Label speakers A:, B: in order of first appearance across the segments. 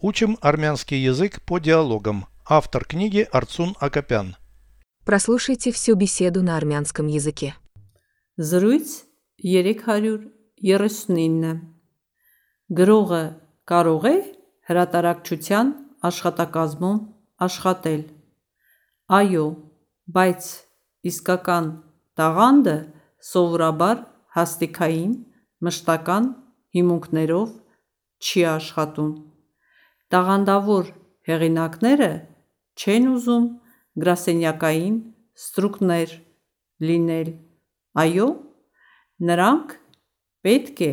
A: Учим армянский язык по диалогам. Автор книги Арцун Акопян.
B: Прослушайте всю беседу на армянском языке.
C: Զրույց 339 Գրողը կարող է հրատարակչության աշխատակազմում աշխատել։ Այո, բայց իսկական տաղանդը սովորաբար հաստիքային մշտական հիմունքներով չի աշխատում։ Տաղանդավոր հեղինակները չեն ուզում գրասենյակային ստրուկներ լինել, այո, նրանք պետք է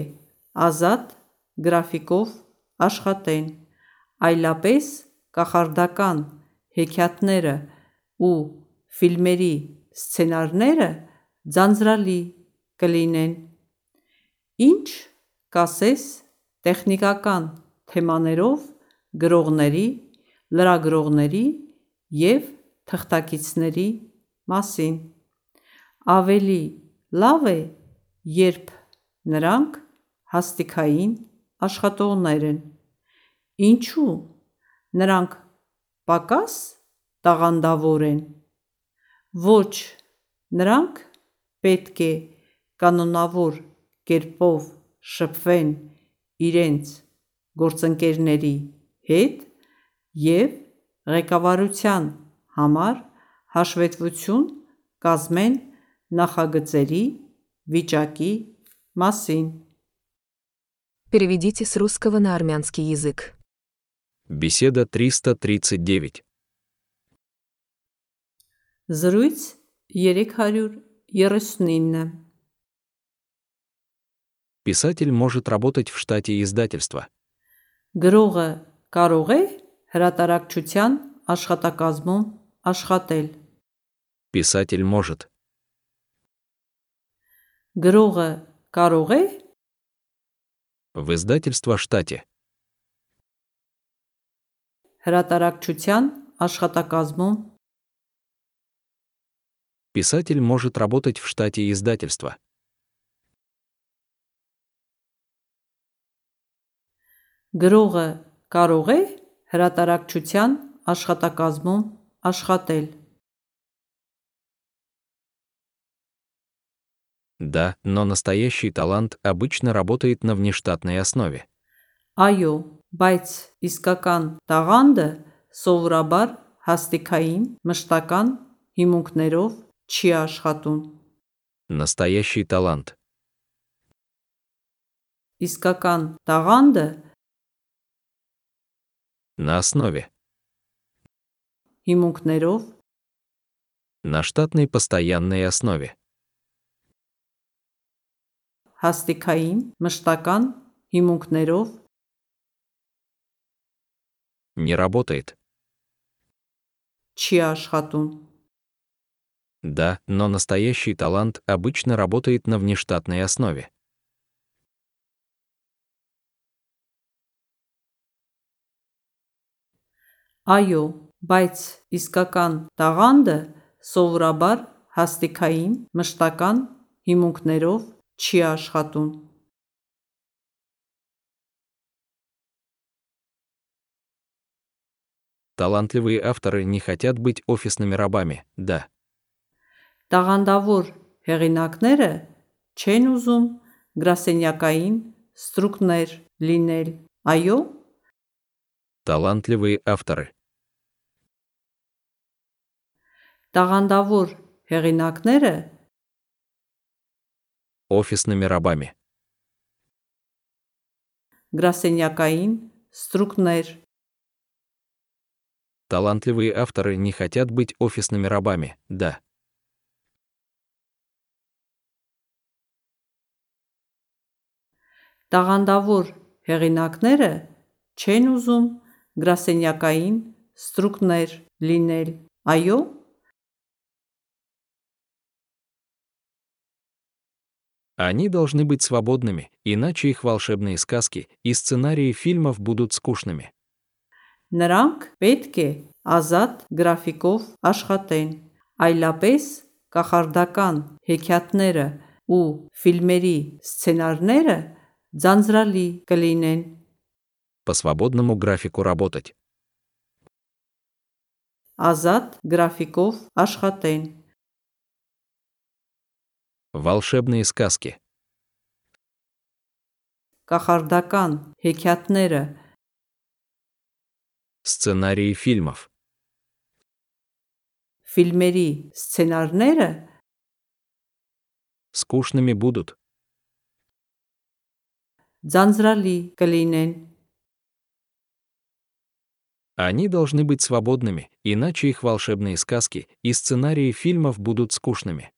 C: ազատ գրաֆիկով աշխատեն, այլապես կախարդական հեքիաթները ու ֆիլմերի սցենարները ձանձրալի կլինեն։ Ինչ կասես տեխնիկական թեմաներով գրողների, լրագրողների և թղթակիցների մասին։ Ավելի լավ է, երբ նրանք հաստիքային աշխատողներ են։ Ինչու՞։ Նրանք պակաս տաղանդավոր են։ Ոչ, նրանք պետք է կանոնավոր կերպով շփվեն իրենց գործընկերների հետ և ղեկավարության համար հաշվետվություն կազմեն նախագծերի վիճակի մասին։
B: Переведите с русского на армянский язык.
D: Беседа 339.
C: Զրույց 339
D: Писатель может работать в штате издательства.
C: Գրողը կարող է հրատարակչության աշխատակազմում աշխատել։
D: Писатель может.
C: Գրողը կարող է
D: В издательство штате.
C: հրատարակչության աշխատակազմում
D: Писатель может работать в штате издательства.
C: գրողը կարող է հրատարակչության աշխատակազմում աշխատել։
D: Да, но настоящий талант обычно работает на внештатной основе.
C: Այո, բայց իսկական տաղանդը սովորաբար հաստիքային մշտական հիմունքներով չի աշխատում։
D: Настоящий талант.
C: Իսկական տաղանդը
D: На основе.
C: հիմունքներով
D: На штатной постоянной основе.
C: հաստիքային մշտական հիմունքներով
D: Не работает.
C: չի աշխատում։
D: Да, но настоящий талант обычно работает на внештатной основе.
C: Այո, բայց իսկական տաղանդը սովորաբար հաստիքային մշտական հիմունքներով չի աշխատում։
D: Талантливые авторы не хотят быть офисными рабами, да.
C: Տաղանդավոր հեղինակները չեն ուզում գրասենյակային ստրուկներ լինել։ Այո,
D: Талантливые авторы.
C: տաղանդավոր հեղինակները
D: Офисными рабами.
C: գրասենյակային ստրուկներ
D: Талантливые авторы не хотят быть офисными рабами, да.
C: Տաղանդավոր հեղինակները չեն ուզում գրասենյակային ստրուկներ լինել։ Այո,
D: Они должны быть свободными, иначе их волшебные сказки и сценарии фильмов будут скучными.
C: նրանք պետք է ազատ գրաֆիկով աշխատեն, այլապես կախարդական հեքիաթները ու ֆիլմերի սցենարները ձանձրալի կլինեն։
D: По свободному графику работать.
C: Ազատ գրաֆիկով աշխատեն։
D: Волшебные сказки.
C: Кахардакан, хикятнера.
D: Сценарии фильмов.
C: Фильмери, сценарнера.
D: Скучными будут.
C: Дзанзрали, Калинен.
D: Они должны быть свободными, иначе их волшебные сказки и сценарии фильмов будут скучными.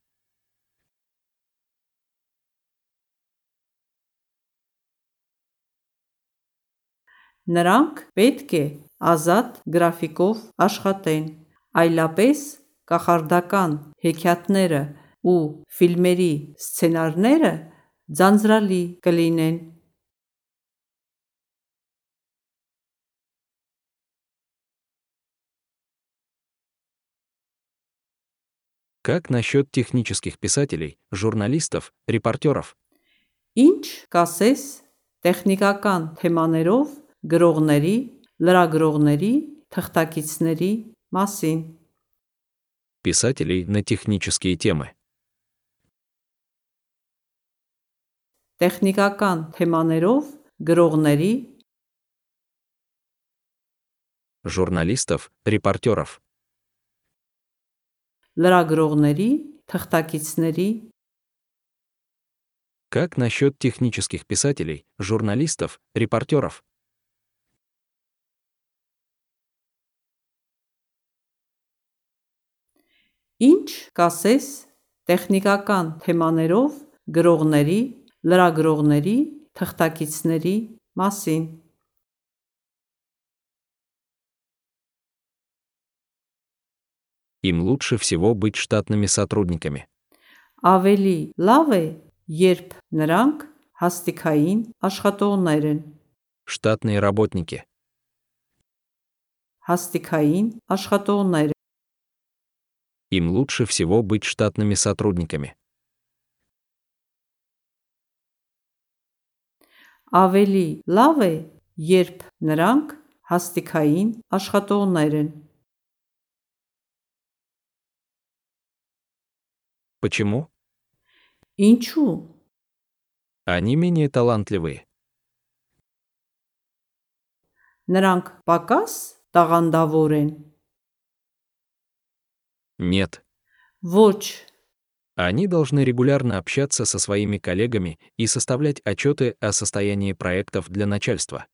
C: Նրանք պետք է ազատ գրաֆիկով աշխատեն, այլապես կախարդական հեքիաթները ու ֆիլմերի սցենարները ձանձրալի կլինեն։
D: Как насчет технических писателей, журналистов, репортеров?
C: Ինչ կասես տեխնիկական թեմաներով գրողների, լրագրողների, թղթակիցների մասին։
D: Писателей на технические темы.
C: Տեխնիկական թեմաներով գրողների,
D: Журналистов, репортеров.
C: լրագրողների, թղթակիցների
D: Как насчет технических писателей, журналистов, репортеров?
C: Ինչ կասես տեխնիկական թեմաներով գրողների, լրագրողների, թղթակիցների մասին։
D: Им лучше всего быть штатными сотрудниками.
C: Ավելի լավ է, երբ նրանք հաստիկային աշխատողներ են։
D: Штатные работники.
C: Հաստիկային աշխատողներ
D: Им лучше всего быть штатными сотрудниками.
C: Ավելի լավ է, երբ նրանք հաստիկային աշխատողներ են։
D: Почему?
C: Ինչու։
D: Они менее талантливые.
C: Նրանք պակաս տաղանդավոր են։
D: Нет.
C: Ոչ,
D: Они должны регулярно общаться со своими коллегами и составлять отчеты о состоянии проектов для начальства.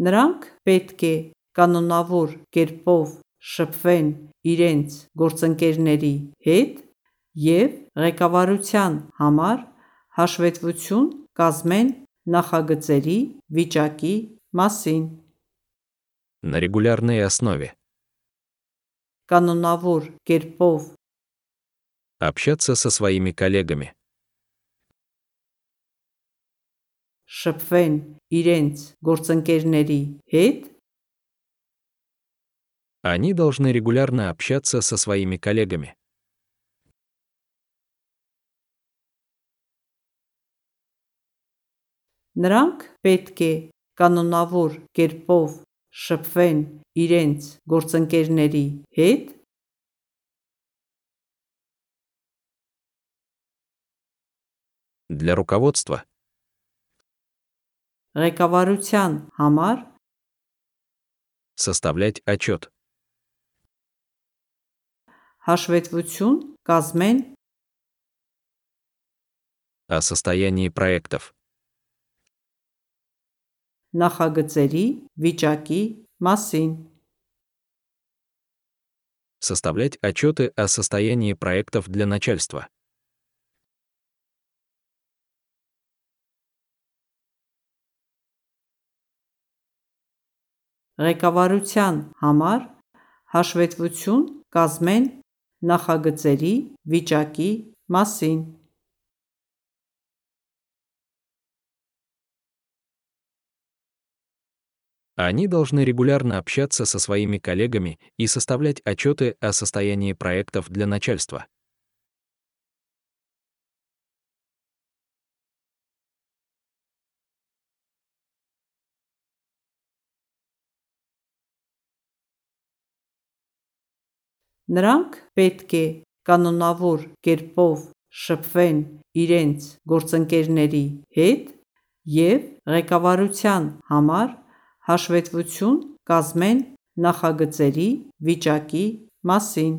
C: նրանք պետք է կանոնավոր կերպով շփվեն իրենց գործընկերների հետ եւ ղեկավարության համար հաշվետվություն կազմեն նախագծերի վիճակի մասին։
D: На регулярной основе.
C: Կանոնավոր կերպով
D: Общаться со своими коллегами.
C: շփվեն իրենց գործընկերների հետ
D: Они должны регулярно общаться со своими коллегами.
C: Նրանք պետք է կանոնավոր կերպով շփվեն իրենց գործընկերների հետ
D: Для руководства.
C: ղեկավարության համար
D: Составлять отчет.
C: հաշվետվություն կազմեն
D: О состоянии проектов.
C: նախագծերի վիճակի մասին
D: Составлять отчеты о состоянии проектов для начальства.
C: ղեկավարության համար հաշվետվություն կազմեն նախագծերի վիճակի մասին
D: Они должны регулярно общаться со своими коллегами и составлять отчеты о состоянии проектов для начальства.
C: Նրանք պետք է կանոնավոր կերպով շփվեն իրենց գործընկերների հետ եւ ղեկավարության համար հաշվետվություն կազմեն նախագծերի վիճակի մասին։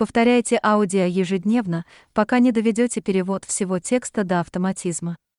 E: Повторяйте аудио ежедневно, пока не доведете перевод всего текста до автоматизма.